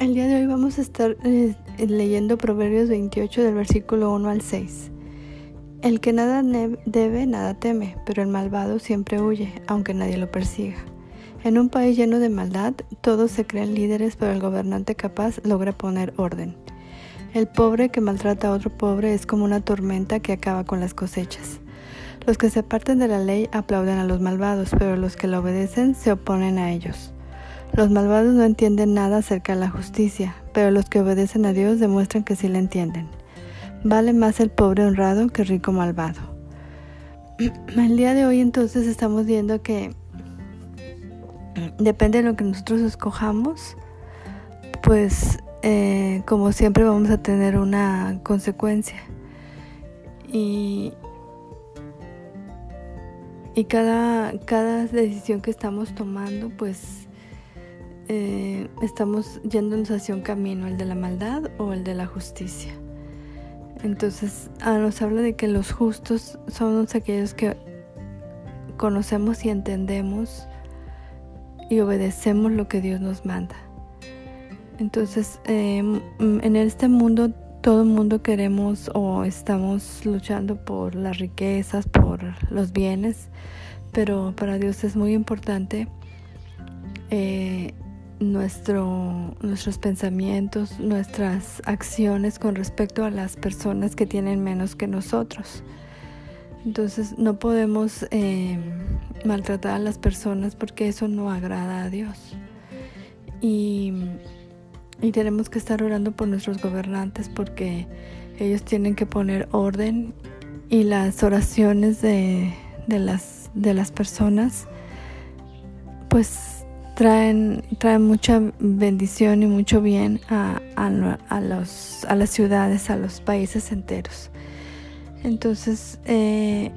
El día de hoy vamos a estar eh, leyendo Proverbios 28 del versículo 1 al 6. El que nada debe, nada teme, pero el malvado siempre huye, aunque nadie lo persiga. En un país lleno de maldad, todos se creen líderes, pero el gobernante capaz logra poner orden. El pobre que maltrata a otro pobre es como una tormenta que acaba con las cosechas. Los que se apartan de la ley aplauden a los malvados, pero los que la obedecen se oponen a ellos. Los malvados no entienden nada acerca de la justicia, pero los que obedecen a Dios demuestran que sí la entienden. Vale más el pobre honrado que el rico malvado. El día de hoy entonces estamos viendo que depende de lo que nosotros escojamos, pues eh, como siempre vamos a tener una consecuencia. Y, y cada, cada decisión que estamos tomando, pues eh, estamos yéndonos hacia un camino, el de la maldad o el de la justicia. Entonces ah, nos habla de que los justos son aquellos que conocemos y entendemos y obedecemos lo que Dios nos manda. Entonces, em, en este mundo, todo el mundo queremos o estamos luchando por las riquezas, por los bienes, pero para Dios es muy importante eh, nuestro, nuestros pensamientos, nuestras acciones con respecto a las personas que tienen menos que nosotros. Entonces no podemos eh, maltratar a las personas porque eso no agrada a Dios. Y, y, tenemos que estar orando por nuestros gobernantes porque ellos tienen que poner orden y las oraciones de, de, las, de las personas pues traen, traen mucha bendición y mucho bien a, a, los, a las ciudades, a los países enteros. Entonces, eh,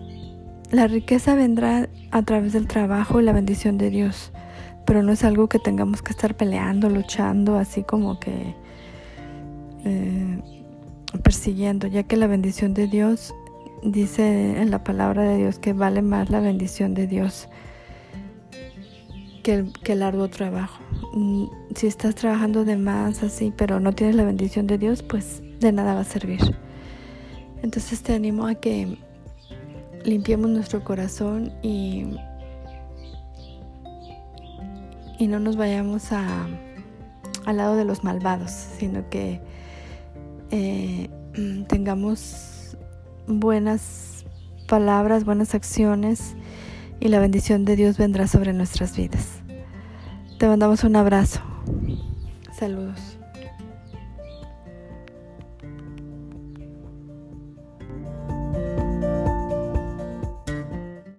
la riqueza vendrá a través del trabajo y la bendición de Dios, pero no es algo que tengamos que estar peleando, luchando, así como que eh, persiguiendo, ya que la bendición de Dios dice en la palabra de Dios que vale más la bendición de Dios que el, largo trabajo. Mm, si estás trabajando de más así, pero no tienes la bendición de Dios, pues de nada va a servir. Entonces te animo a que limpiemos nuestro corazón y, y no nos vayamos a, al lado de los malvados, sino que eh, tengamos buenas palabras, buenas acciones y la bendición de Dios vendrá sobre nuestras vidas. Te mandamos un abrazo. Saludos.